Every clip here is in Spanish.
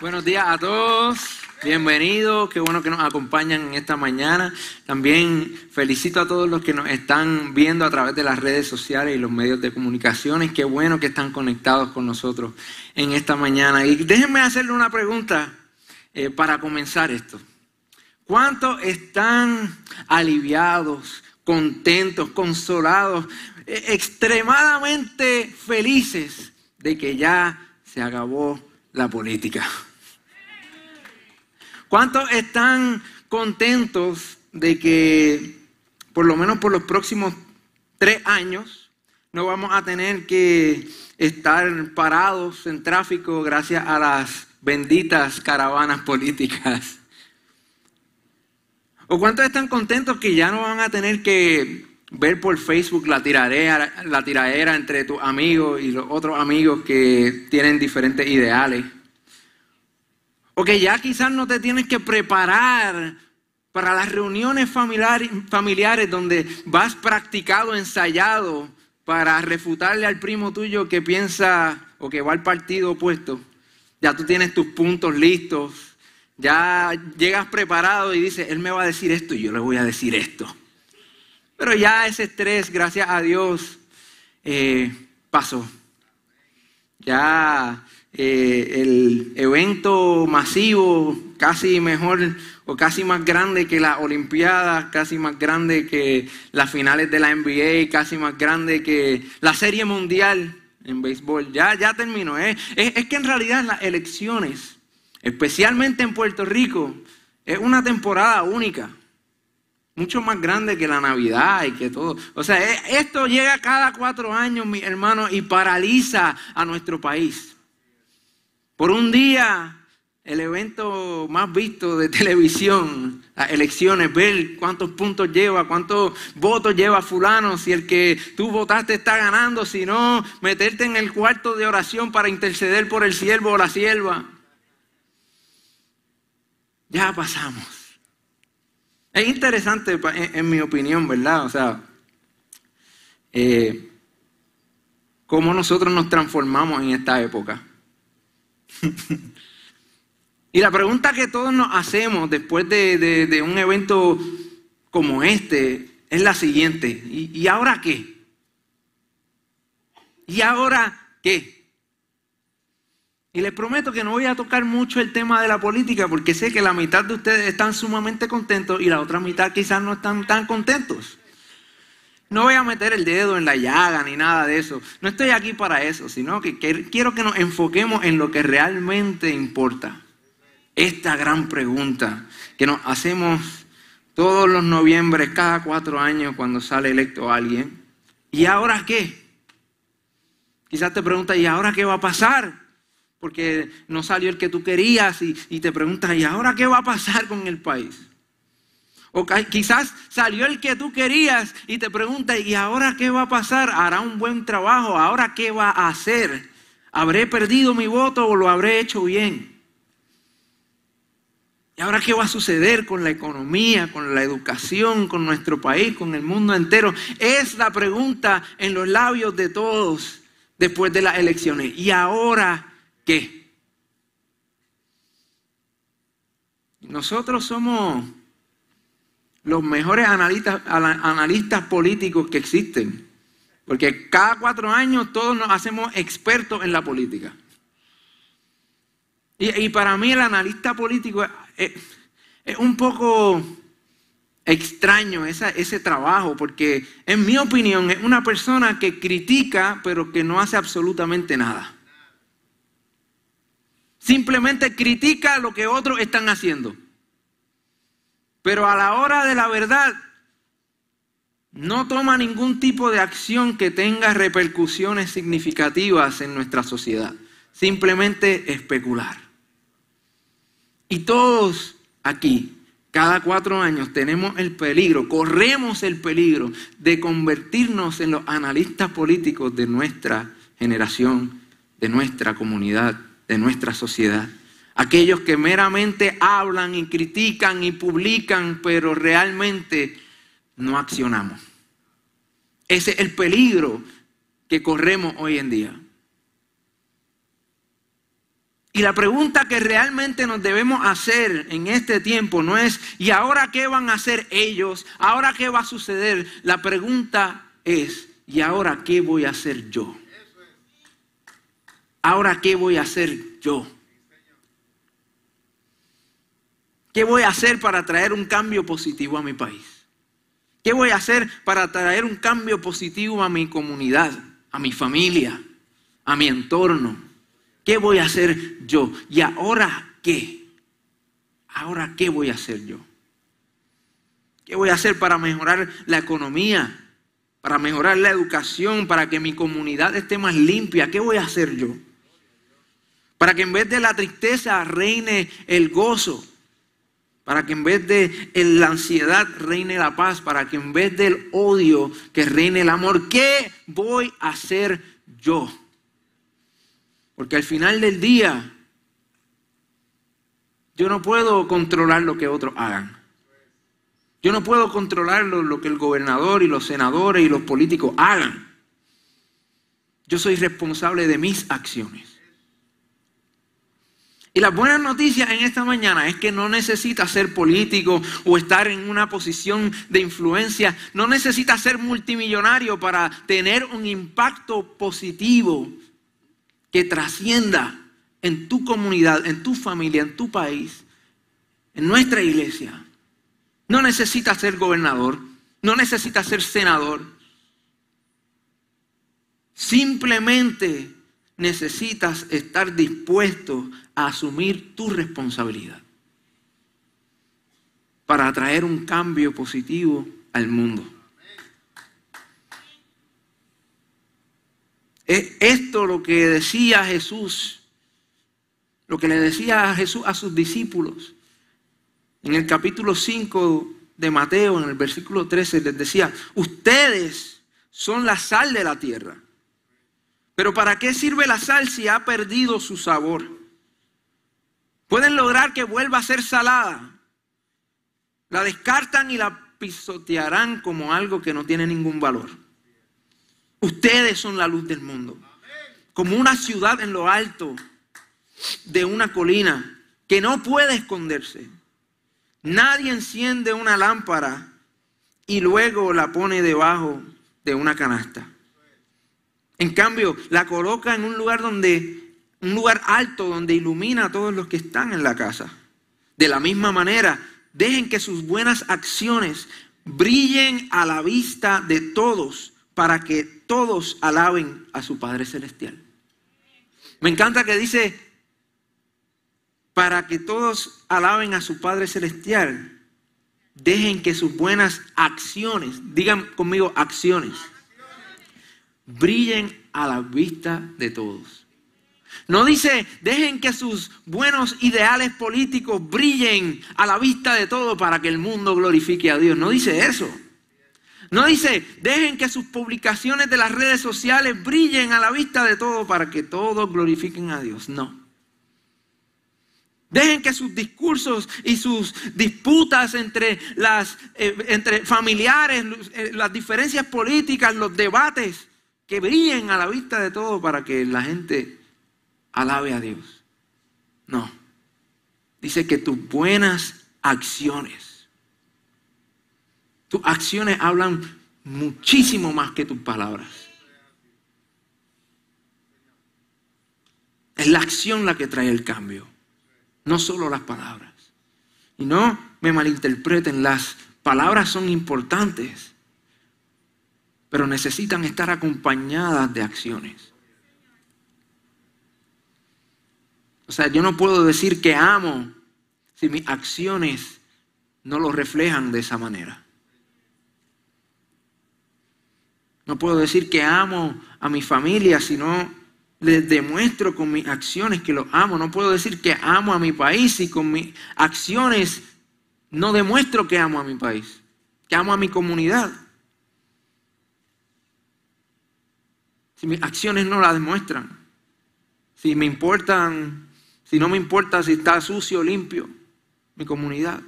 Buenos días a todos, bienvenidos, qué bueno que nos acompañan en esta mañana. También felicito a todos los que nos están viendo a través de las redes sociales y los medios de comunicaciones, qué bueno que están conectados con nosotros en esta mañana. Y déjenme hacerle una pregunta eh, para comenzar esto. ¿Cuántos están aliviados, contentos, consolados, eh, extremadamente felices de que ya se acabó la política? ¿Cuántos están contentos de que por lo menos por los próximos tres años no vamos a tener que estar parados en tráfico gracias a las benditas caravanas políticas? ¿O cuántos están contentos que ya no van a tener que ver por Facebook la tiradera, la tiradera entre tus amigos y los otros amigos que tienen diferentes ideales? O que ya quizás no te tienes que preparar para las reuniones familiares donde vas practicado, ensayado para refutarle al primo tuyo que piensa o que va al partido opuesto. Ya tú tienes tus puntos listos, ya llegas preparado y dices, él me va a decir esto y yo le voy a decir esto. Pero ya ese estrés, gracias a Dios, eh, pasó. Ya eh, el evento masivo, casi mejor o casi más grande que las Olimpiadas, casi más grande que las finales de la NBA, casi más grande que la Serie Mundial en béisbol. Ya, ya terminó. ¿eh? Es, es que en realidad las elecciones, especialmente en Puerto Rico, es una temporada única mucho más grande que la Navidad y que todo. O sea, e, esto llega cada cuatro años, mi hermano, y paraliza a nuestro país. Por un día, el evento más visto de televisión, las elecciones, ver cuántos puntos lleva, cuántos votos lleva fulano, si el que tú votaste está ganando, si no, meterte en el cuarto de oración para interceder por el siervo o la sierva. Ya pasamos. Es interesante, en, mi opinión, ¿verdad? O sea, eh, cómo nosotros nos transformamos en esta época. y la pregunta que todos nos hacemos después de, un evento como este es la siguiente. ¿Y, ahora qué? ¿Y ahora qué? Y les prometo que no voy a tocar mucho el tema de la política porque sé que la mitad de ustedes están sumamente contentos y la otra mitad quizás no están tan contentos. No voy a meter el dedo en la llaga ni nada de eso. No estoy aquí para eso, sino que quiero que nos enfoquemos en lo que realmente importa. Esta gran pregunta que nos hacemos todos los noviembres, cada cuatro años, cuando sale electo alguien. ¿Y ahora qué? Quizás te preguntas, ¿y ahora qué va a pasar? Porque no salió el que tú querías y, te preguntas, ¿y ahora qué va a pasar con el país? O quizás salió el que tú querías y te pregunta, ¿y ahora qué va a pasar? ¿Hará un buen trabajo? ¿Ahora qué va a hacer? ¿Habré perdido mi voto o lo habré hecho bien? ¿Y ahora qué va a suceder con la economía, con la educación, con nuestro país, con el mundo entero? Es la pregunta en los labios de todos después de las elecciones. ¿Y ahora qué? Nosotros somos los mejores analistas, analistas políticos que existen. Porque cada cuatro años todos nos hacemos expertos en la política. Y, para mí el analista político es, un poco extraño ese trabajo, porque en mi opinión es una persona que critica pero que no hace absolutamente nada. Simplemente critica lo que otros están haciendo. Pero a la hora de la verdad, no toma ningún tipo de acción que tenga repercusiones significativas en nuestra sociedad. Simplemente especular. Y todos aquí, cada cuatro años, tenemos el peligro, corremos el peligro de convertirnos en los analistas políticos de nuestra generación, de nuestra comunidad, de nuestra sociedad. Aquellos que meramente hablan y critican y publican, pero realmente no accionamos. Ese es el peligro que corremos hoy en día. Y la pregunta que realmente nos debemos hacer en este tiempo no es, ¿y ahora qué van a hacer ellos? ¿Ahora qué va a suceder? La pregunta es, ¿y ahora qué voy a hacer yo? ¿Ahora qué voy a hacer yo? ¿Qué voy a hacer para traer un cambio positivo a mi país? ¿Qué voy a hacer para traer un cambio positivo a mi comunidad, a mi familia, a mi entorno? ¿Qué voy a hacer yo? ¿Y ahora qué? ¿Ahora qué voy a hacer yo? ¿Qué voy a hacer para mejorar la economía? Para mejorar la educación, para que mi comunidad esté más limpia. ¿Qué voy a hacer yo? Para que en vez de la tristeza reine el gozo para que en vez de la ansiedad reine la paz, para que en vez del odio que reine el amor. ¿Qué voy a hacer yo? Porque al final del día yo no puedo controlar lo que otros hagan. Yo no puedo controlar lo, lo que el gobernador y los senadores y los políticos hagan. Yo soy responsable de mis acciones. Y la buena noticia en esta mañana es que no necesita ser político o estar en una posición de influencia. No necesita ser multimillonario para tener un impacto positivo que trascienda en tu comunidad, en tu familia, en tu país, en nuestra iglesia. No necesita ser gobernador, no necesita ser senador. Simplemente necesitas estar dispuesto a asumir tu responsabilidad para traer un cambio positivo al mundo. Es esto lo que decía Jesús, lo que le decía Jesús a sus discípulos. En el capítulo 5 de Mateo, en el versículo 13, les decía, ustedes son la sal de la tierra. Pero ¿para qué sirve la sal si ha perdido su sabor? Que vuelva a ser salada. La descartan y la pisotearán como algo que no tiene ningún valor. Ustedes son la luz del mundo. Como una ciudad en lo alto de una colina que no puede esconderse. Nadie enciende una lámpara y luego la pone debajo de una canasta. En cambio, la coloca en un lugar donde, un lugar alto donde ilumina a todos los que están en la casa. De la misma manera, dejen que sus buenas acciones brillen a la vista de todos para que todos alaben a su Padre Celestial. Me encanta que dice, para que todos alaben a su Padre Celestial, dejen que sus buenas acciones, digan conmigo acciones, brillen a la vista de todos. No dice, dejen que sus buenos ideales políticos brillen a la vista de todos para que el mundo glorifique a Dios. No dice eso. No dice, dejen que sus publicaciones de las redes sociales brillen a la vista de todos para que todos glorifiquen a Dios. No. Dejen que sus discursos y sus disputas entre, las, eh, entre familiares, eh, las diferencias políticas, los debates, que brillen a la vista de todos para que la gente alabe a Dios. No. Dice que tus buenas acciones, tus acciones hablan muchísimo más que tus palabras. Es la acción la que trae el cambio, no solo las palabras. Y no me malinterpreten, las palabras son importantes, pero necesitan estar acompañadas de acciones. O sea, yo no puedo decir que amo si mis acciones no lo reflejan de esa manera. No puedo decir que amo a mi familia si no les demuestro con mis acciones que lo amo. No puedo decir que amo a mi país si con mis acciones no demuestro que amo a mi país, que amo a mi comunidad. si mis acciones no la demuestran, si me importan, si no me importa si está sucio o limpio mi comunidad.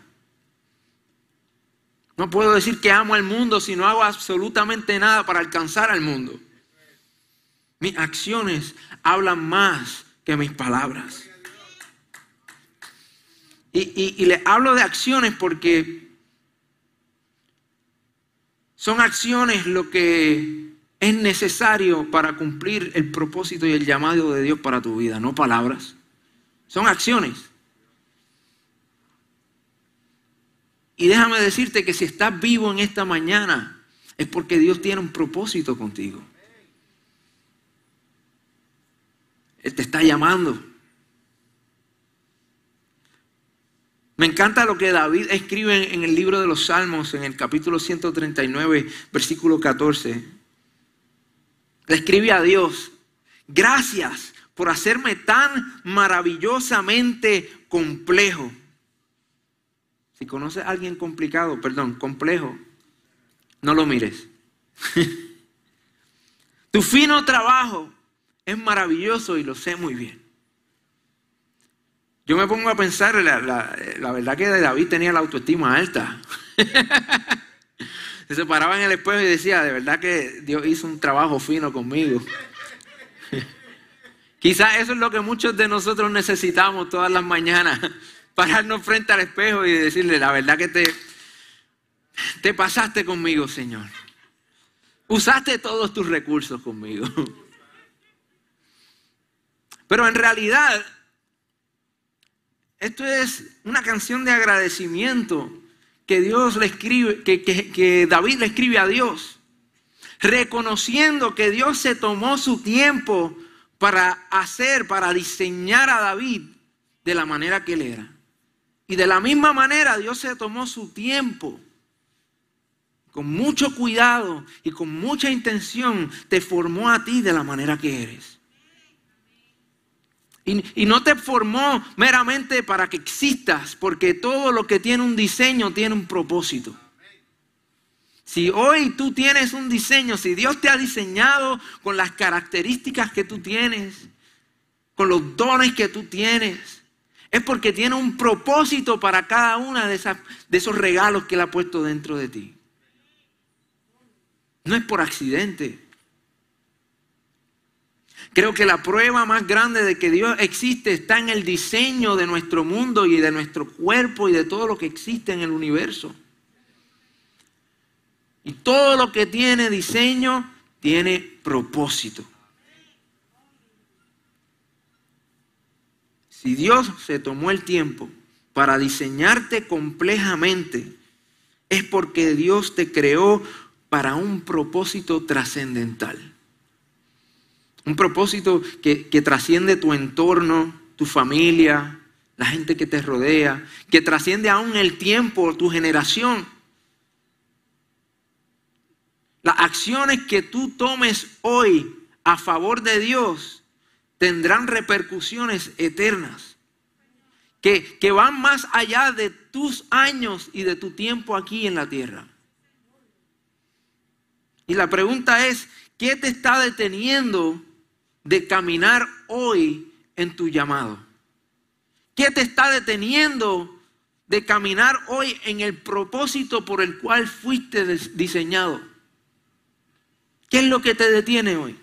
No puedo decir que amo al mundo si no hago absolutamente nada para alcanzar al mundo. Mis acciones hablan más que mis palabras. Y, y le hablo de acciones porque son acciones lo que es necesario para cumplir el propósito y el llamado de Dios para tu vida, no palabras. Son acciones. Y déjame decirte que si estás vivo en esta mañana es porque Dios tiene un propósito contigo. Él te está llamando. Me encanta lo que David escribe en el libro de los Salmos, en el capítulo 139, versículo 14. Le escribe a Dios, gracias por hacerme tan maravillosamente complejo. Si conoces a alguien complicado, perdón, complejo, no lo mires. tu fino trabajo es maravilloso y lo sé muy bien. Yo me pongo a pensar, la, la verdad que David tenía la autoestima alta. Se paraba en el espejo y decía, de verdad que Dios hizo un trabajo fino conmigo. Quizás eso es lo que muchos de nosotros necesitamos todas las mañanas, pararnos frente al espejo y decirle, la verdad que te, te pasaste conmigo, Señor. Usaste todos tus recursos conmigo. Pero en realidad, esto es una canción de agradecimiento que Dios le escribe, que, que David le escribe a Dios, reconociendo que Dios se tomó su tiempo para hacer, para diseñar a David de la manera que él era. Y de la misma manera Dios se tomó su tiempo, con mucho cuidado y con mucha intención, te formó a ti de la manera que eres. Y, y, no te formó meramente para que existas, porque todo lo que tiene un diseño tiene un propósito. Si hoy tú tienes un diseño, si Dios te ha diseñado con las características que tú tienes, con los dones que tú tienes, es porque tiene un propósito para cada uno de, de esos regalos que Él ha puesto dentro de ti. No es por accidente. Creo que la prueba más grande de que Dios existe está en el diseño de nuestro mundo y de nuestro cuerpo y de todo lo que existe en el universo. Y todo lo que tiene diseño tiene propósito. Si Dios se tomó el tiempo para diseñarte complejamente, es porque Dios te creó para un propósito trascendental. Un propósito que, que, trasciende tu entorno, tu familia, la gente que te rodea, que trasciende aún el tiempo, tu generación. Las acciones que tú tomes hoy a favor de Dios tendrán repercusiones eternas, que, que, van más allá de tus años y de tu tiempo aquí en la tierra. Y la pregunta es, ¿qué te está deteniendo de caminar hoy en tu llamado? ¿Qué te está deteniendo de caminar hoy en el propósito por el cual fuiste diseñado? ¿Qué es lo que te detiene hoy?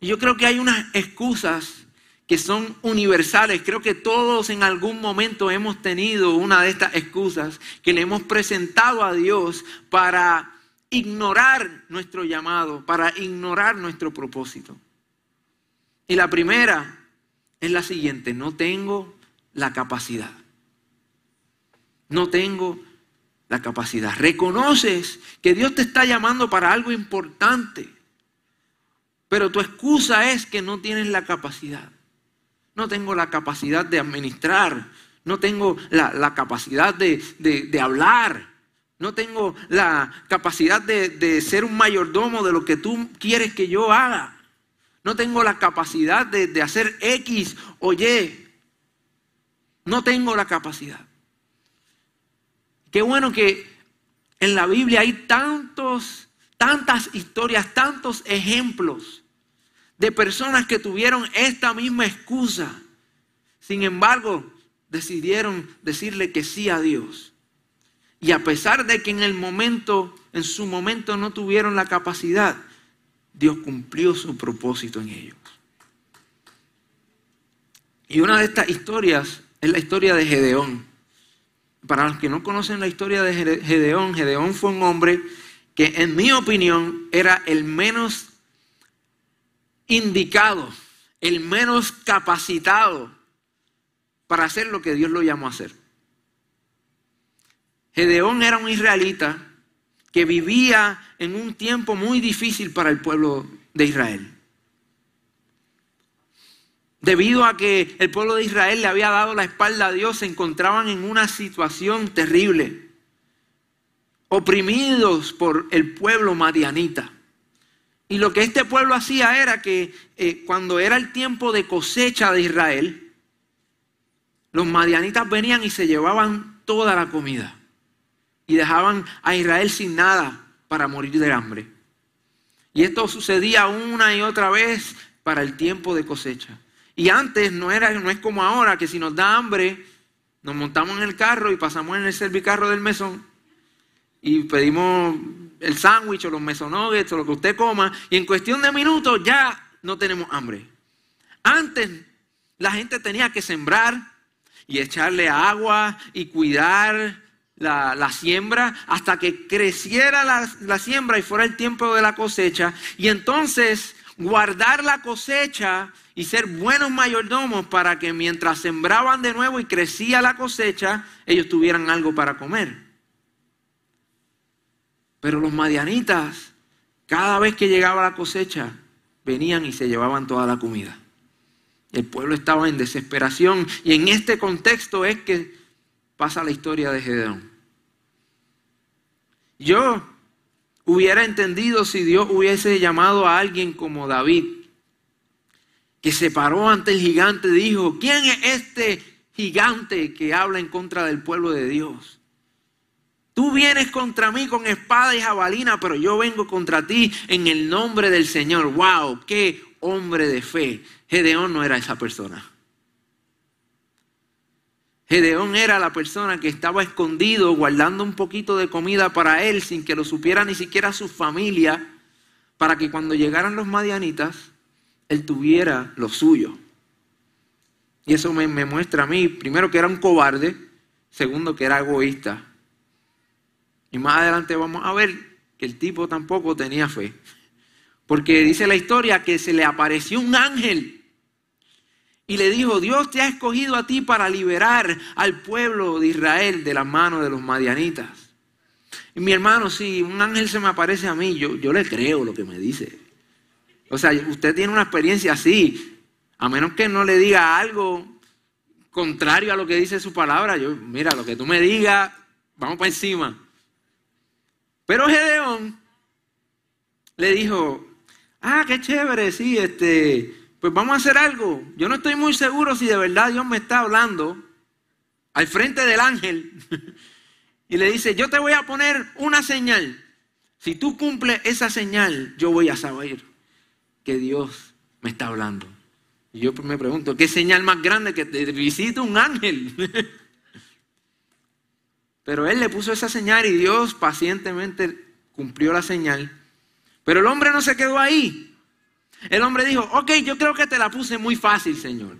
Yo creo que hay unas excusas que son universales. Creo que todos en algún momento hemos tenido una de estas excusas que le hemos presentado a Dios para ignorar nuestro llamado, para ignorar nuestro propósito. Y la primera es la siguiente, no tengo la capacidad. No tengo la capacidad. Reconoces que Dios te está llamando para algo importante, pero tu excusa es que no tienes la capacidad. No tengo la capacidad de administrar, no tengo la, capacidad de, hablar, no tengo la capacidad de, de ser un mayordomo de lo que tú quieres que yo haga. No tengo la capacidad de hacer X o Y. No tengo la capacidad. Qué bueno que en la Biblia hay tantos, tantas historias, tantos ejemplos de personas que tuvieron esta misma excusa. Sin embargo, decidieron decirle que sí a Dios. Y a pesar de que en el momento, en su momento no tuvieron la capacidad, Dios cumplió su propósito en ellos. Y una de estas historias es la historia de Gedeón. Para los que no conocen la historia de Gedeón, Gedeón fue un hombre que en mi opinión era el menos indicado, el menos capacitado para hacer lo que Dios lo llamó a hacer. Gedeón era un israelita que vivía en un tiempo muy difícil para el pueblo de Israel. Debido a que el pueblo de Israel le había dado la espalda a Dios, se encontraban en una situación terrible, oprimidos por el pueblo madianita. Y lo que este pueblo hacía era que eh, cuando era el tiempo de cosecha de Israel, los madianitas venían y se llevaban toda la comida y dejaban a Israel sin nada para morir de hambre. Y esto sucedía una y otra vez para el tiempo de cosecha. Y antes no, era, no es como ahora, que si nos da hambre, nos montamos en el carro y pasamos en el servicarro del mesón y pedimos el sándwich o los mesonuggets o lo que usted coma y en cuestión de minutos ya no tenemos hambre. Antes la gente tenía que sembrar y echarle agua y cuidar la, siembra hasta que creciera la, la siembra y fuera el tiempo de la cosecha. Y entonces guardar la cosecha y ser buenos mayordomos para que mientras sembraban de nuevo y crecía la cosecha, ellos tuvieran algo para comer. Pero los madianitas, cada vez que llegaba la cosecha, venían y se llevaban toda la comida. El pueblo estaba en desesperación y en este contexto es que pasa la historia de Gedeón. Yo hubiera entendido si Dios hubiese llamado a alguien como David, que se paró ante el gigante y dijo, ¿quién es este gigante que habla en contra del pueblo de Dios? Tú vienes contra mí con espada y jabalina, pero yo vengo contra ti en el nombre del Señor. ¡Wow! ¡Qué hombre de fe! Gedeón no era esa persona. Gedeón era la persona que estaba escondido guardando un poquito de comida para él sin que lo supiera ni siquiera su familia, para que cuando llegaran los madianitas, él tuviera lo suyo. Y eso me, me muestra a mí, primero, que era un cobarde, segundo, que era egoísta. Y más adelante vamos a ver que el tipo tampoco tenía fe. Porque dice la historia que se le apareció un ángel y le dijo, Dios te ha escogido a ti para liberar al pueblo de Israel de la mano de los madianitas. Y mi hermano, si un ángel se me aparece a mí, yo, yo le creo lo que me dice. O sea, usted tiene una experiencia así, a menos que no le diga algo contrario a lo que dice su palabra. Yo, mira, lo que tú me digas, vamos para encima. Pero Gedeón le dijo, ah, qué chévere, sí, este, pues vamos a hacer algo. Yo no estoy muy seguro si de verdad Dios me está hablando al frente del ángel. y le dice, yo te voy a poner una señal. Si tú cumples esa señal, yo voy a saber que Dios me está hablando. Y yo me pregunto, ¿qué señal más grande que te visite un ángel? Pero él le puso esa señal y Dios pacientemente cumplió la señal. Pero el hombre no se quedó ahí. El hombre dijo, ok, yo creo que te la puse muy fácil, Señor.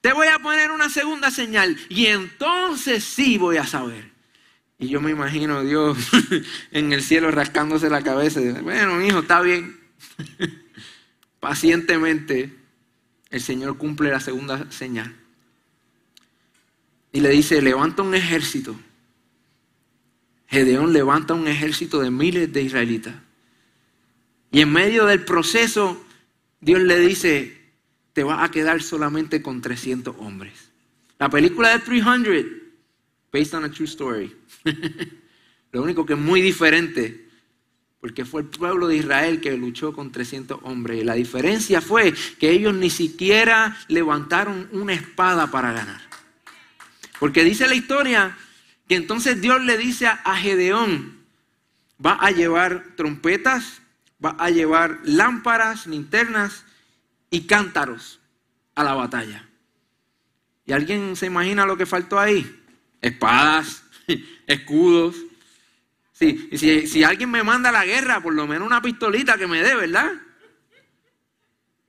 Te voy a poner una segunda señal y entonces sí voy a saber. Y yo me imagino a Dios en el cielo rascándose la cabeza. Bueno, hijo, está bien. Pacientemente el Señor cumple la segunda señal. Y le dice, levanta un ejército. Gedeón levanta un ejército de miles de israelitas. Y en medio del proceso, Dios le dice, te vas a quedar solamente con 300 hombres. La película de 300, based on a true story. Lo único que es muy diferente, porque fue el pueblo de Israel que luchó con 300 hombres. Y la diferencia fue que ellos ni siquiera levantaron una espada para ganar. Porque dice la historia que entonces Dios le dice a Gedeón, va a llevar trompetas, va a llevar lámparas, linternas y cántaros a la batalla. ¿Y alguien se imagina lo que faltó ahí? Espadas, escudos. Sí, y si, si alguien me manda a la guerra, por lo menos una pistolita que me dé, ¿verdad?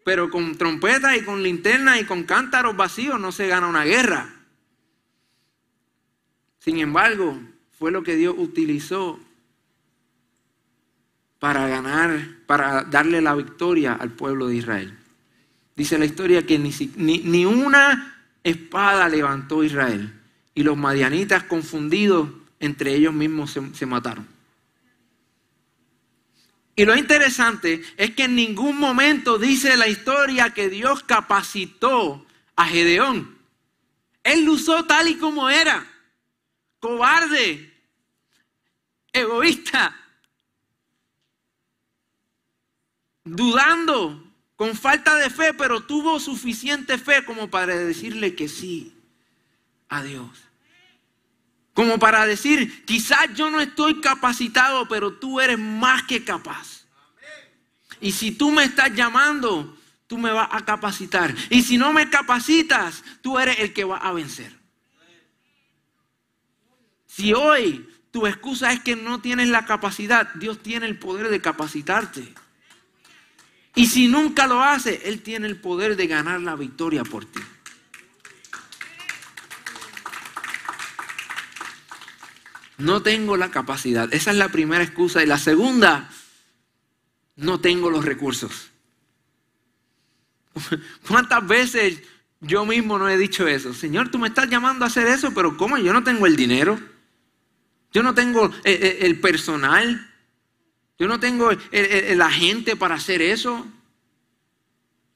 pero con trompetas y con linternas y con cántaros vacíos no se gana una guerra. Sin embargo, fue lo que Dios utilizó para ganar, para darle la victoria al pueblo de Israel. Dice la historia que ni, una espada levantó Israel y los madianitas confundidos entre ellos mismos se, se mataron. Y lo interesante es que en ningún momento dice la historia que Dios capacitó a Gedeón. Él lo usó tal y como era. Cobarde, egoísta, dudando, con falta de fe, pero tuvo suficiente fe como para decirle que sí a Dios. Como para decir, quizás yo no estoy capacitado, pero tú eres más que capaz. Y si tú me estás llamando, tú me vas a capacitar. Y si no me capacitas, tú eres el que va a vencer. Si hoy tu excusa es que no tienes la capacidad, Dios tiene el poder de capacitarte. Y si nunca lo hace, Él tiene el poder de ganar la victoria por ti. No tengo la capacidad. Esa es la primera excusa. Y la segunda, no tengo los recursos. ¿Cuántas veces yo mismo no he dicho eso? Señor, tú me estás llamando a hacer eso, pero ¿cómo? Yo no tengo el dinero. Yo no tengo eh, eh, el personal. Yo no tengo la gente para hacer eso.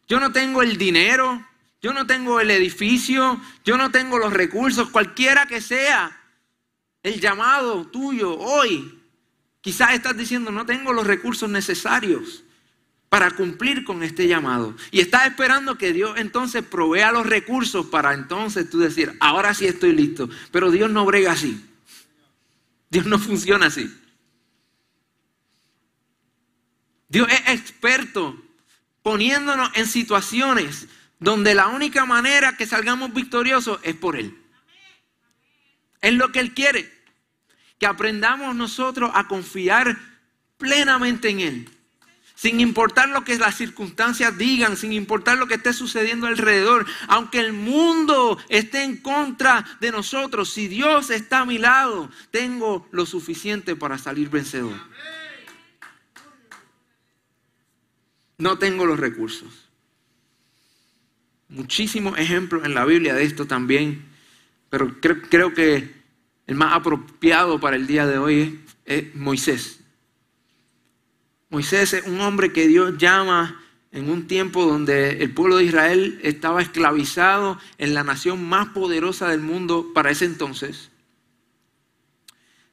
Yo no tengo el dinero. Yo no tengo el edificio. Yo no tengo los recursos. Cualquiera que sea el llamado tuyo hoy. Quizás estás diciendo, no tengo los recursos necesarios para cumplir con este llamado. Y estás esperando que Dios entonces provea los recursos para entonces tú decir, ahora sí estoy listo. Pero Dios no brega así. Dios no funciona así. Dios es experto poniéndonos en situaciones donde la única manera que salgamos victoriosos es por Él. Es lo que Él quiere. Que aprendamos nosotros a confiar plenamente en Él. Sin importar lo que las circunstancias digan, sin importar lo que esté sucediendo alrededor, aunque el mundo esté en contra de nosotros, si Dios está a mi lado, tengo lo suficiente para salir vencedor. No tengo los recursos. Muchísimos ejemplos en la Biblia de esto también, pero creo, que el más apropiado para el día de hoy es, Moisés. Moisés es un hombre que Dios llama en un tiempo donde el pueblo de Israel estaba esclavizado en la nación más poderosa del mundo para ese entonces,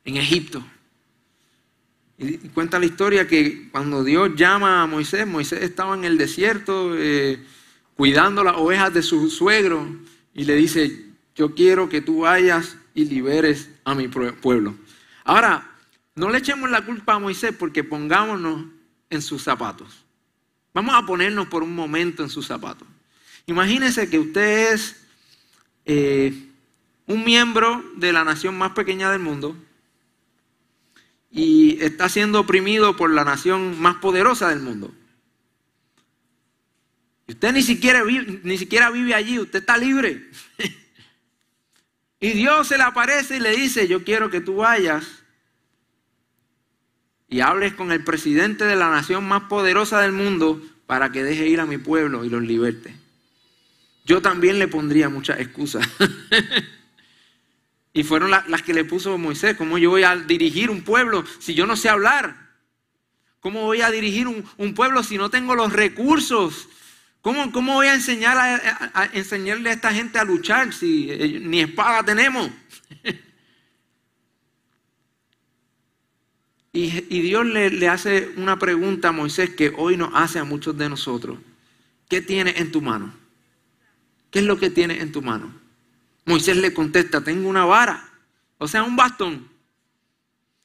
en Egipto. Y cuenta la historia que cuando Dios llama a Moisés, Moisés estaba en el desierto eh, cuidando las ovejas de su suegro y le dice, yo quiero que tú vayas y liberes a mi pueblo. Ahora, no le echemos la culpa a Moisés porque pongámonos en sus zapatos. Vamos a ponernos por un momento en sus zapatos. Imagínese que usted es eh, un miembro de la nación más pequeña del mundo y está siendo oprimido por la nación más poderosa del mundo. Usted ni siquiera vive, ni siquiera vive allí, usted está libre. y Dios se le aparece y le dice, yo quiero que tú vayas y hables con el presidente de la nación más poderosa del mundo para que deje ir a mi pueblo y los liberte. Yo también le pondría muchas excusas. Y fueron las que le puso Moisés. ¿Cómo yo voy a dirigir un pueblo si yo no sé hablar? ¿Cómo voy a dirigir un, pueblo si no tengo los recursos? ¿Cómo, cómo voy a, enseñar a, enseñarle a esta gente a luchar si eh, ni espada tenemos? y, Dios le, le hace una pregunta a Moisés que hoy nos hace a muchos de nosotros. ¿Qué tienes en tu mano? ¿Qué es lo que tienes en tu mano? Moisés le contesta, tengo una vara, o sea, un bastón.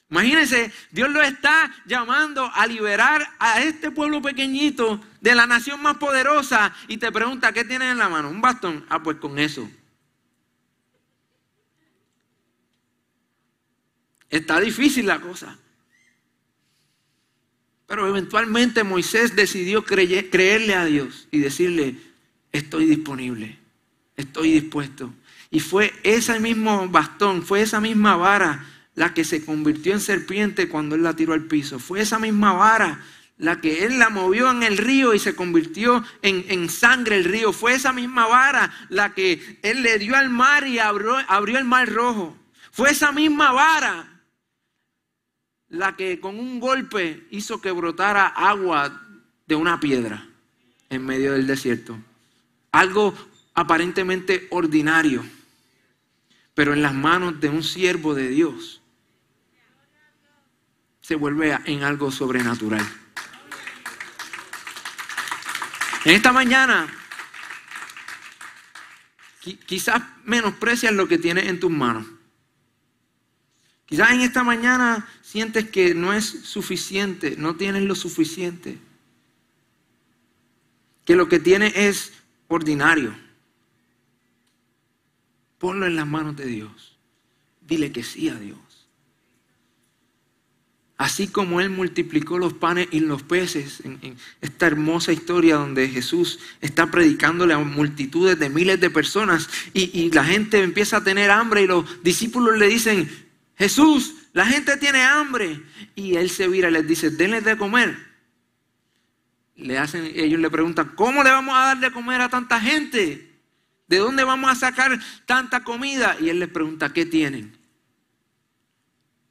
Imagínense, Dios lo está llamando a liberar a este pueblo pequeñito de la nación más poderosa y te pregunta, ¿qué tienes en la mano? Un bastón. Ah, pues con eso. Está difícil la cosa. Pero eventualmente Moisés decidió creerle a Dios y decirle, estoy disponible, estoy dispuesto. Y fue ese mismo bastón, fue esa misma vara la que se convirtió en serpiente cuando él la tiró al piso. Fue esa misma vara la que él la movió en el río y se convirtió en, sangre el río. Fue esa misma vara la que él le dio al mar y abrió, abrió el mar rojo. Fue esa misma vara la que con un golpe hizo que brotara agua de una piedra en medio del desierto. Algo aparentemente ordinario, pero en las manos de un siervo de Dios se vuelve en algo sobrenatural. En esta mañana, quizás menosprecias lo que tienes en tus manos. Quizás en esta mañana sientes que no es suficiente, no tienes lo suficiente. Que lo que tienes es ordinario. Ponlo en las manos de Dios. Dile que sí a Dios. Así como Él multiplicó los panes y los peces en, esta hermosa historia donde Jesús está predicándole a multitudes de miles de personas y, la gente empieza a tener hambre y los discípulos le dicen, Jesús, la gente tiene hambre. Y Él se vira y les dice, denles de comer. Le hacen, ellos le preguntan, ¿cómo le vamos a dar de comer a tanta gente? ¿De dónde vamos a sacar tanta comida? Y Él les pregunta, ¿qué tienen?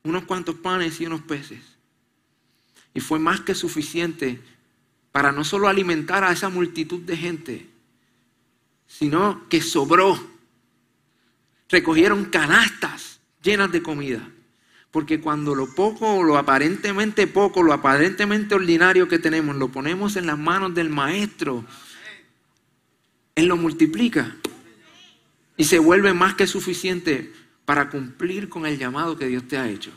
unos cuantos panes y unos peces. Y fue más que suficiente para no solo alimentar a esa multitud de gente, sino que sobró. Recogieron canastas llenas de comida. Porque cuando lo poco, lo aparentemente poco, lo aparentemente ordinario que tenemos, lo ponemos en las manos del maestro, Él lo multiplica. Y se vuelve más que suficiente para cumplir con el llamado que Dios te ha hecho.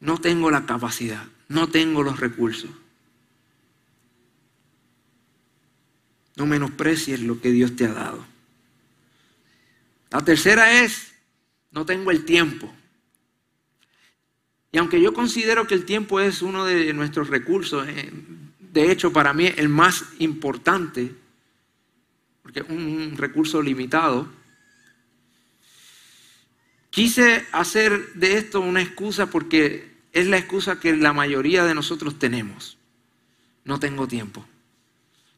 No tengo la capacidad, no tengo los recursos. No menosprecies lo que Dios te ha dado. La tercera es, no tengo el tiempo. Y aunque yo considero que el tiempo es uno de nuestros recursos, eh, de hecho para mí el más importante, porque es un recurso limitado, Quise hacer de esto una excusa porque es la excusa que la mayoría de nosotros tenemos. No tengo tiempo.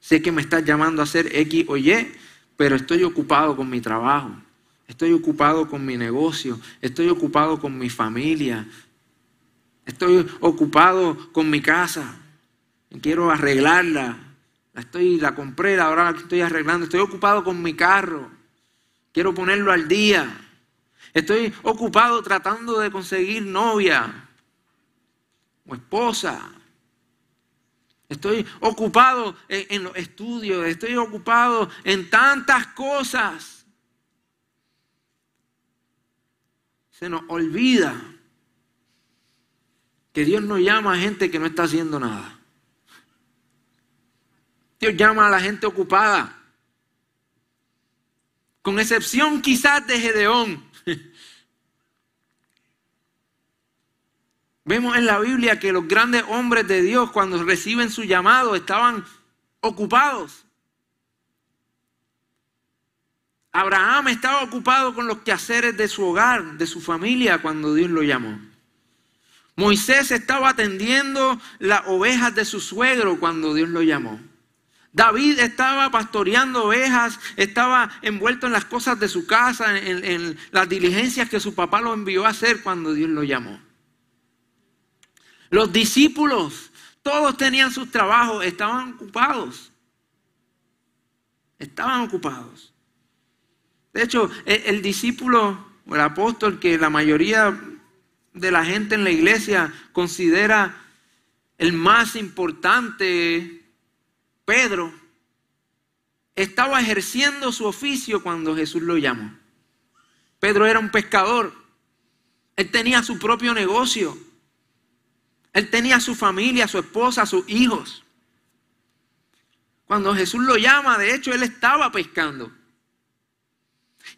Sé que me estás llamando a hacer X o Y, pero estoy ocupado con mi trabajo. Estoy ocupado con mi negocio. Estoy ocupado con mi familia. Estoy ocupado con mi casa. Quiero arreglarla. La, estoy, la compré, ahora la estoy arreglando. Estoy ocupado con mi carro. Quiero ponerlo al día. Estoy ocupado tratando de conseguir novia o esposa. Estoy ocupado en, los estudios, estoy ocupado en tantas cosas. Se nos olvida que Dios no llama a gente que no está haciendo nada. Dios llama a la gente ocupada. Con excepción quizás de Gedeón. Vemos en la Biblia que los grandes hombres de Dios cuando reciben su llamado estaban ocupados. Abraham estaba ocupado con los quehaceres de su hogar, de su familia, cuando Dios lo llamó. Moisés estaba atendiendo las ovejas de su suegro cuando Dios lo llamó. David estaba pastoreando ovejas, estaba envuelto en las cosas de su casa, en, las diligencias que su papá lo envió a hacer cuando Dios lo llamó. Los discípulos, todos tenían sus trabajos, estaban ocupados. Estaban ocupados. De hecho, el, el discípulo o el apóstol que la mayoría de la gente en la iglesia considera el más importante Pedro estaba ejerciendo su oficio cuando Jesús lo llamó. Pedro era un pescador. Él tenía su propio negocio. Él tenía su familia, su esposa, sus hijos. Cuando Jesús lo llama, de hecho, él estaba pescando.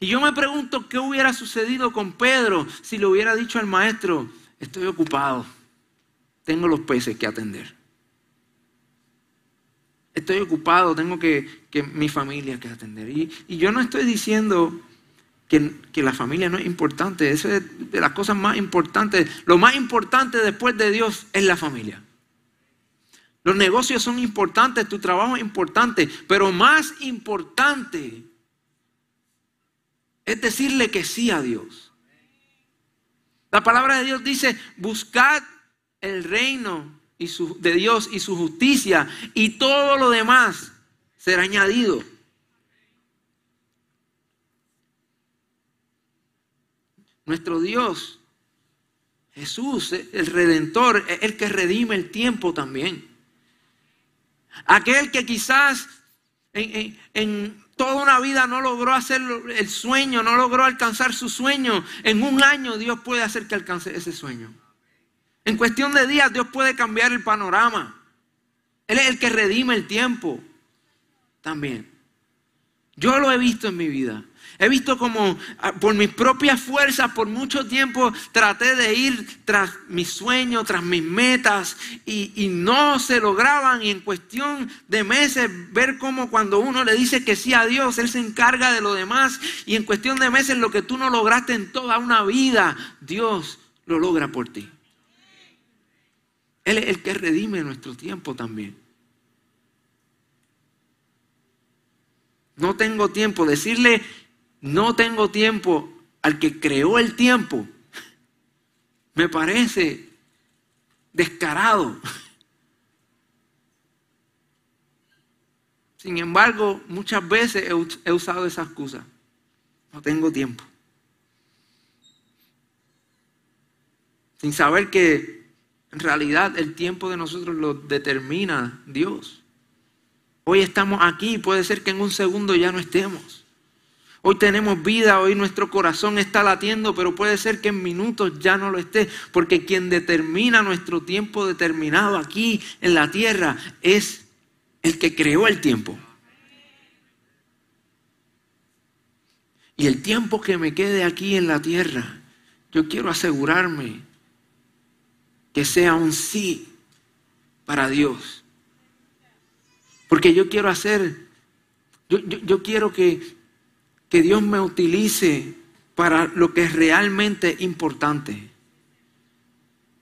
Y yo me pregunto qué hubiera sucedido con Pedro si le hubiera dicho al maestro, estoy ocupado, tengo los peces que atender. Estoy ocupado, tengo que, mi familia que atender. Y, yo no estoy diciendo que, que, la familia no es importante. Eso es de las cosas más importantes. Lo más importante después de Dios es la familia. Los negocios son importantes, tu trabajo es importante, pero más importante es decirle que sí a Dios. La palabra de Dios dice, buscad el reino de Dios y su justicia y todo lo demás será añadido. Nuestro Dios, Jesús, el Redentor, es el que redime el tiempo también. Aquel que quizás en, toda una vida no logró hacer el sueño, no logró alcanzar su sueño, en un año Dios puede hacer que alcance ese sueño. En cuestión de días Dios puede cambiar el panorama. Él es el que redime el tiempo también. Yo lo he visto en mi vida. He visto como ah, por mis propias fuerzas, por mucho tiempo traté de ir tras mis sueños, tras mis metas y, no se lograban. Y en cuestión de meses, ver cómo cuando uno le dice que sí a Dios, Él se encarga de lo demás. Y en cuestión de meses, lo que tú no lograste en toda una vida, Dios lo logra por ti. Él es el que redime nuestro tiempo también. No tengo tiempo. Decirle no tengo tiempo al que creó el tiempo, me parece descarado. Sin embargo, muchas veces he usado esa excusa. No tengo tiempo. Sin saber que en realidad el tiempo de nosotros lo determina Dios. Hoy estamos aquí puede ser que en un segundo ya no estemos. Hoy tenemos vida, hoy nuestro corazón está latiendo, pero puede ser que en minutos ya no lo esté, porque quien determina nuestro tiempo determinado aquí en la tierra es el que creó el tiempo. Y el tiempo que me quede aquí en la tierra, yo quiero asegurarme que sea un sí para Dios. Porque yo quiero hacer, yo, yo quiero que que Dios me utilice para lo que es realmente importante.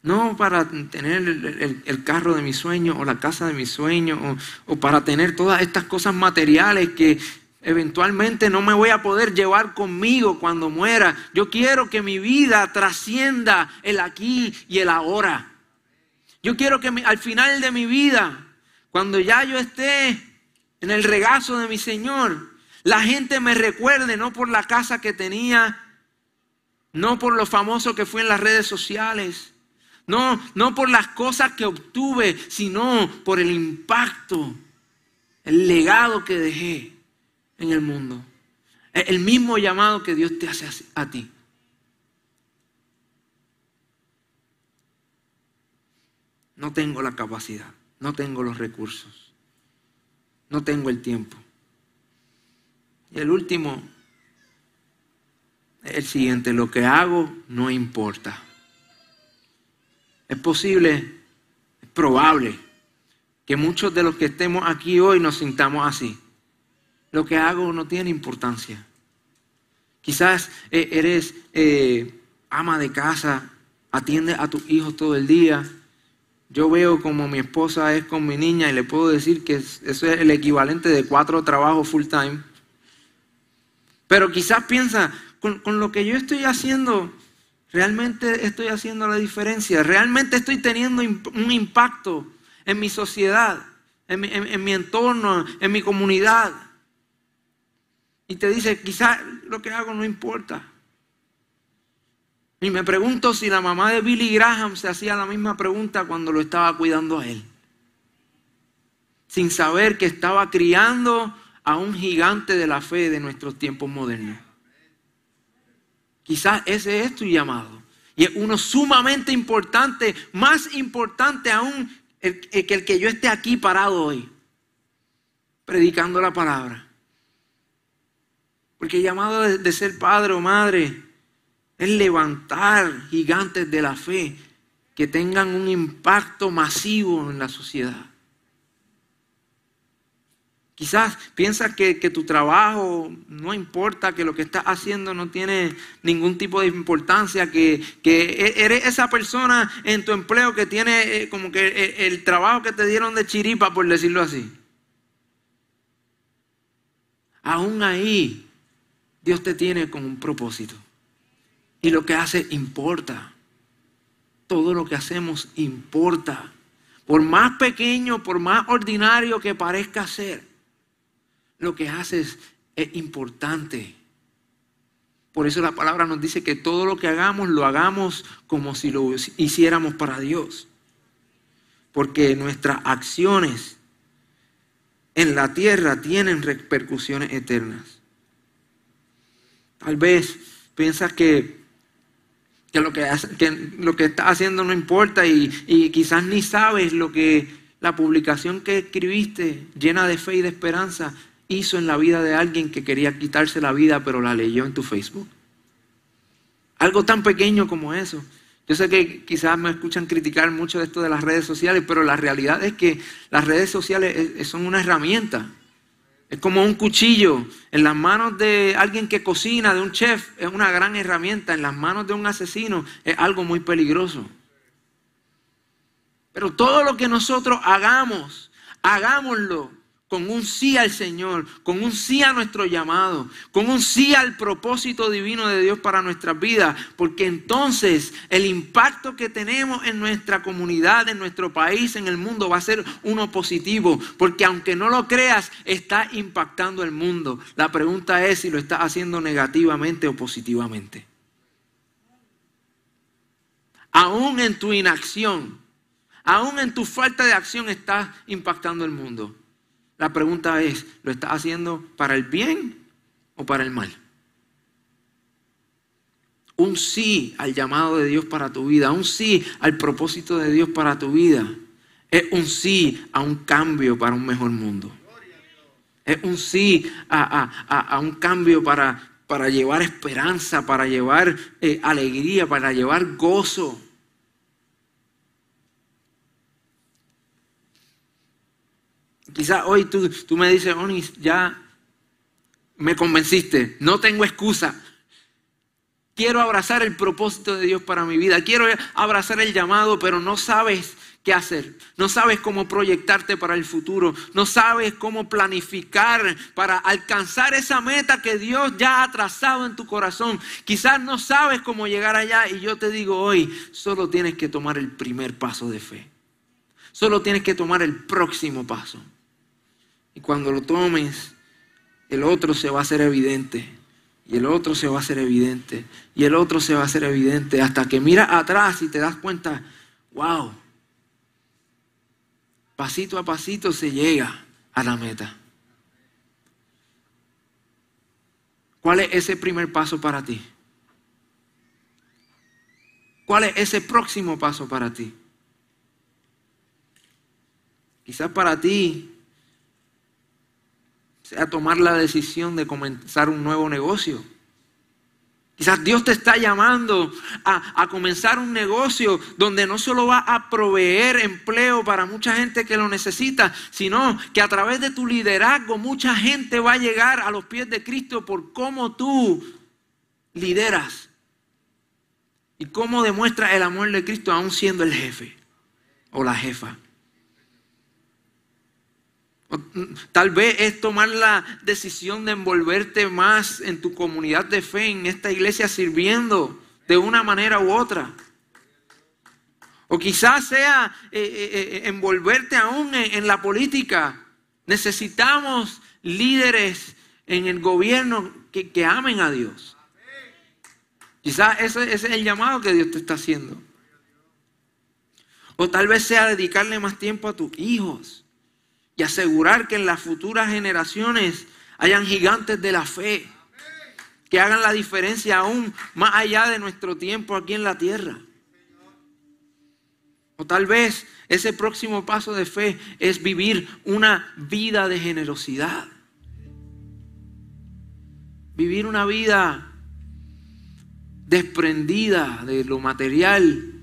No para tener el, carro de mi sueño o la casa de mi sueño o, para tener todas estas cosas materiales que eventualmente no me voy a poder llevar conmigo cuando muera. Yo quiero que mi vida trascienda el aquí y el ahora. Yo quiero que al final de mi vida, cuando ya yo esté en el regazo de mi Señor, la gente me recuerde no por la casa que tenía, no por lo famoso que fue en las redes sociales, no, no por las cosas que obtuve, sino por el impacto, el legado que dejé en el mundo. El mismo llamado que Dios te hace a ti. No tengo la capacidad, no tengo los recursos, no tengo el tiempo. Y el último el siguiente, lo que hago no importa. Es posible, es probable que muchos de los que estemos aquí hoy nos sintamos así. Lo que hago no tiene importancia. Quizás eh, eres eh, ama de casa, atiende a tus hijos todo el día. Yo veo como mi esposa es con mi niña y le puedo decir que eso es el equivalente de cuatro trabajos full time. Pero quizás piensa, con, lo que yo estoy haciendo, realmente estoy haciendo la diferencia, realmente estoy teniendo un impacto en mi sociedad, en mi, en mi entorno, en mi comunidad. Y te dice, quizás lo que hago no importa. Y me pregunto si la mamá de Billy Graham se hacía la misma pregunta cuando lo estaba cuidando a él. Sin saber que estaba criando a un gigante de la fe de nuestros tiempos modernos. Quizás ese es tu llamado. Y es uno sumamente importante, más importante aún que el que yo esté aquí parado hoy, predicando la palabra. Porque el llamado de ser padre o madre es levantar gigantes de la fe que tengan un impacto masivo en la sociedad. Quizás piensas que, tu trabajo no importa, que lo que estás haciendo no tiene ningún tipo de importancia, que, e, eres esa persona en tu empleo que tiene eh, como que eh, el, trabajo que te dieron de chiripa, por decirlo así. Aún ahí, Dios te tiene con un propósito. Y lo que hace importa. Todo lo que hacemos importa. Por más pequeño, por más ordinario que parezca ser lo que haces es importante. Por eso la palabra nos dice que todo lo que hagamos lo hagamos como si lo hiciéramos para Dios. Porque nuestras acciones en la tierra tienen repercusiones eternas. Tal vez piensas que, que, lo, que, que lo que estás haciendo no importa y, y quizás ni sabes lo que la publicación que escribiste llena de fe y de esperanza hizo en la vida de alguien que quería quitarse la vida, pero la leyó en tu Facebook. Algo tan pequeño como eso. Yo sé que quizás me escuchan criticar mucho esto de las redes sociales, pero la realidad es que las redes sociales son una herramienta. Es como un cuchillo en las manos de alguien que cocina, de un chef, es una gran herramienta. En las manos de un asesino es algo muy peligroso. Pero todo lo que nosotros hagamos, hagámoslo con un sí al Señor, con un sí a nuestro llamado, con un sí al propósito divino de Dios para nuestras vidas, porque entonces el impacto que tenemos en nuestra comunidad, en nuestro país, en el mundo va a ser uno positivo, porque aunque no lo creas, está impactando el mundo. La pregunta es si lo estás haciendo negativamente o positivamente. Aún en tu inacción, aún en tu falta de acción estás impactando el mundo. La pregunta es, ¿lo estás haciendo para el bien o para el mal? Un sí al llamado de Dios para tu vida, un sí al propósito de Dios para tu vida, es un sí a un cambio para un mejor mundo. Es un sí a, un cambio para, para, llevar esperanza, para llevar eh, alegría, para llevar gozo. Quizás hoy tú, tú me dices, Onis, ya me convenciste, no tengo excusa. Quiero abrazar el propósito de Dios para mi vida. Quiero abrazar el llamado, pero no sabes qué hacer. No sabes cómo proyectarte para el futuro. No sabes cómo planificar para alcanzar esa meta que Dios ya ha trazado en tu corazón. Quizás no sabes cómo llegar allá y yo te digo hoy, solo tienes que tomar el primer paso de fe. Solo tienes que tomar el próximo paso. Y cuando lo tomes, el otro se va a hacer evidente. Y el otro se va a hacer evidente. Y el otro se va a hacer evidente. Hasta que miras atrás y te das cuenta, wow. Pasito a pasito se llega a la meta. ¿Cuál es ese primer paso para ti? ¿Cuál es ese próximo paso para ti? Quizás para ti sea tomar la decisión de comenzar un nuevo negocio. Quizás Dios te está llamando a, comenzar un negocio donde no solo va a proveer empleo para mucha gente que lo necesita, sino que a través de tu liderazgo mucha gente va a llegar a los pies de Cristo por cómo tú lideras y cómo demuestras el amor de Cristo aún siendo el jefe o la jefa. Tal vez es tomar la decisión de envolverte más en tu comunidad de fe, en esta iglesia, sirviendo de una manera u otra. O quizás sea eh, eh, eh, envolverte aún en, la política. Necesitamos líderes en el gobierno que, amen a Dios. Quizás ese, ese es el llamado que Dios te está haciendo. O tal vez sea dedicarle más tiempo a tus hijos y asegurar que en las futuras generaciones hayan gigantes de la fe que hagan la diferencia aún más allá de nuestro tiempo aquí en la tierra. O tal vez ese próximo paso de fe es vivir una vida de generosidad. Vivir una vida desprendida de lo material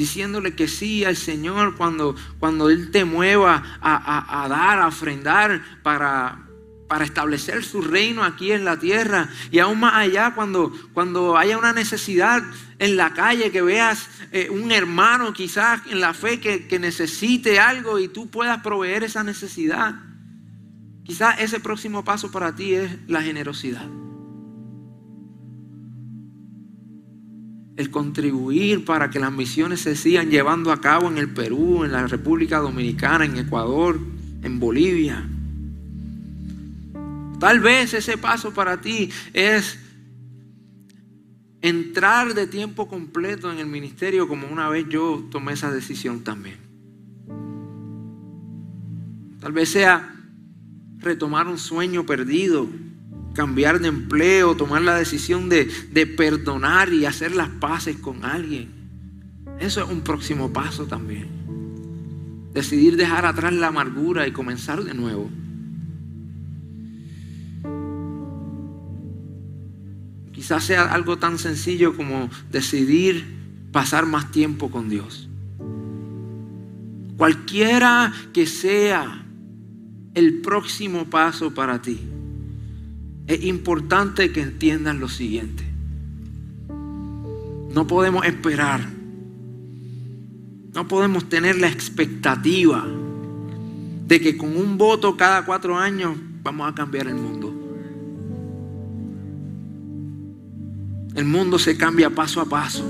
diciéndole que sí al Señor cuando, cuando Él te mueva a, dar, a ofrendar para, para establecer su reino aquí en la tierra. Y aún más allá, cuando, cuando haya una necesidad en la calle, que veas eh, un hermano quizás en la fe que, que necesite algo y tú puedas proveer esa necesidad. Quizás ese próximo paso para ti es la generosidad. El contribuir para que las misiones se sigan llevando a cabo en el Perú, en la República Dominicana, en Ecuador, en Bolivia. Tal vez ese paso para ti es entrar de tiempo completo en el ministerio como una vez yo tomé esa decisión también. Tal vez sea retomar un sueño perdido, cambiar de empleo, tomar la decisión de, perdonar y hacer las paces con alguien. Eso es un próximo paso también. Decidir dejar atrás la amargura y comenzar de nuevo. Quizás sea algo tan sencillo como decidir pasar más tiempo con Dios. Cualquiera que sea el próximo paso para ti es importante que entiendan lo siguiente. No podemos esperar. No podemos tener la expectativa de que con un voto cada cuatro años vamos a cambiar el mundo. El mundo se cambia paso a paso,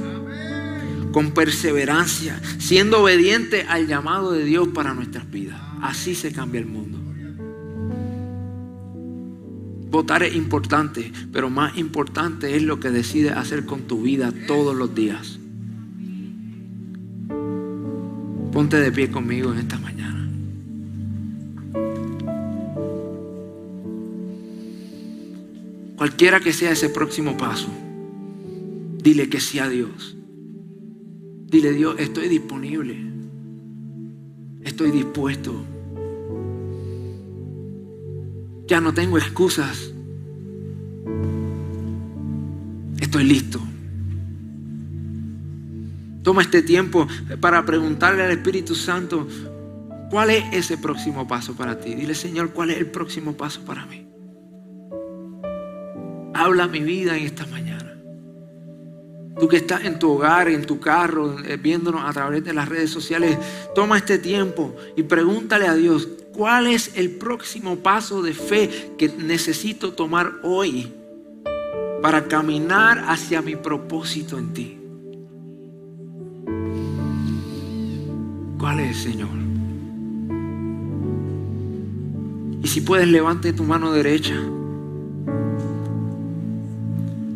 con perseverancia, siendo obediente al llamado de Dios para nuestras vidas. Así se cambia el mundo. Votar es importante, pero más importante es lo que decides hacer con tu vida todos los días. Ponte de pie conmigo en esta mañana. Cualquiera que sea ese próximo paso, dile que sí a Dios. Dile, Dios, estoy disponible. Estoy dispuesto. Ya no tengo excusas. Estoy listo. Toma este tiempo para preguntarle al Espíritu Santo, ¿cuál es ese próximo paso para ti? Dile, Señor, ¿cuál es el próximo paso para mí? Habla mi vida en esta mañana. Tú que estás en tu hogar, en tu carro, eh, viéndonos a través de las redes sociales, toma este tiempo y pregúntale a Dios, ¿Cuál es el próximo paso de fe que necesito tomar hoy para caminar hacia mi propósito en ti? ¿Cuál es, Señor? Y si puedes, levante tu mano derecha.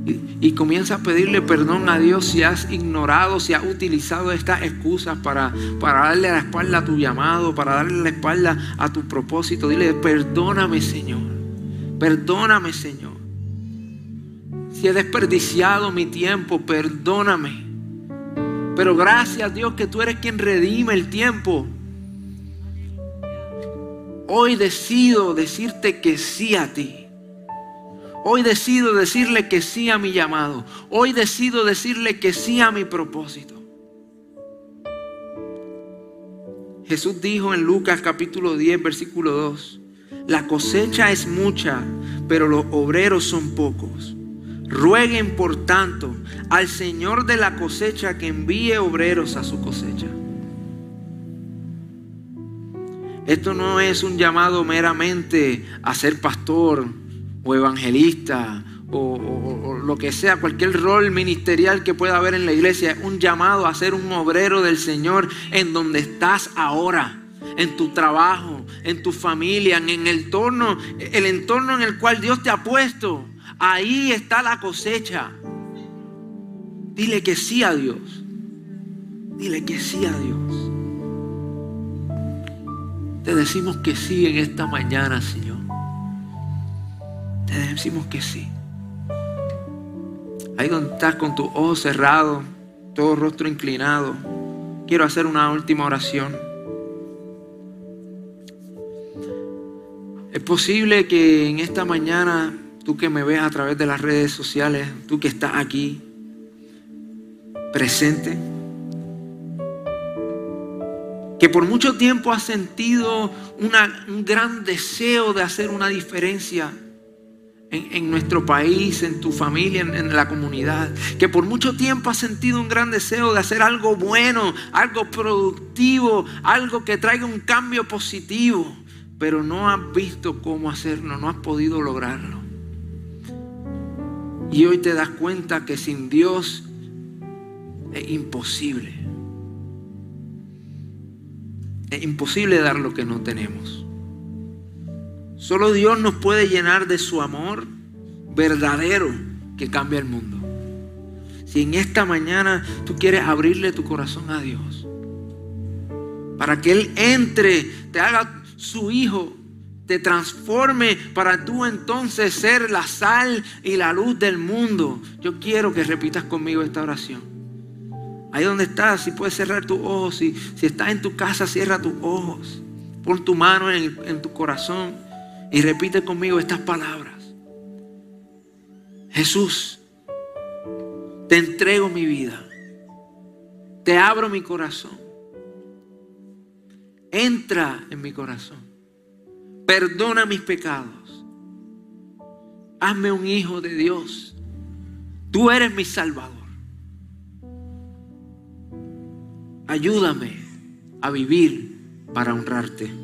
Y comienza a pedirle perdón a Dios si has ignorado, si has utilizado estas excusas para, para darle la espalda a tu llamado, para darle la espalda a tu propósito. Dile, perdóname Señor, perdóname Señor. Si he desperdiciado mi tiempo, perdóname. Pero gracias Dios que tú eres quien redime el tiempo. Hoy decido decirte que sí a ti. Hoy decido decirle que sí a mi llamado. Hoy decido decirle que sí a mi propósito. Jesús dijo en Lucas capítulo 10, versículo 2, la cosecha es mucha, pero los obreros son pocos. Rueguen por tanto al Señor de la cosecha que envíe obreros a su cosecha. Esto no es un llamado meramente a ser pastor, o evangelista o, lo que sea, cualquier rol ministerial que pueda haber en la iglesia, es un llamado a ser un obrero del Señor en donde estás ahora, en tu trabajo, en tu familia, en el entorno, el entorno en el cual Dios te ha puesto. Ahí está la cosecha. Dile que sí a Dios. Dile que sí a Dios. Te decimos que sí en esta mañana, Señor decimos que sí. Ahí donde estás con tu ojo cerrado, todo rostro inclinado, quiero hacer una última oración. Es posible que en esta mañana, tú que me ves a través de las redes sociales, tú que estás aquí presente, que por mucho tiempo has sentido un gran deseo de hacer una diferencia en, nuestro país, en tu familia, en, la comunidad, que por mucho tiempo has sentido un gran deseo de hacer algo bueno, algo productivo, algo que traiga un cambio positivo, pero no has visto cómo hacerlo, no has podido lograrlo. Y hoy te das cuenta que sin Dios es imposible. Es imposible dar lo que no tenemos. Solo Dios nos puede llenar de su amor verdadero que cambia el mundo. Si en esta mañana tú quieres abrirle tu corazón a Dios, para que Él entre, te haga su hijo, te transforme para tú entonces ser la sal y la luz del mundo. Yo quiero que repitas conmigo esta oración. Ahí donde estás, si puedes cerrar tus ojos, si, si estás en tu casa, cierra tus ojos. Pon tu mano en, en tu corazón y repite conmigo estas palabras. Jesús, te entrego mi vida. Te abro mi corazón. Entra en mi corazón. Perdona mis pecados. Hazme un hijo de Dios. Tú eres mi Salvador. Ayúdame a vivir para honrarte.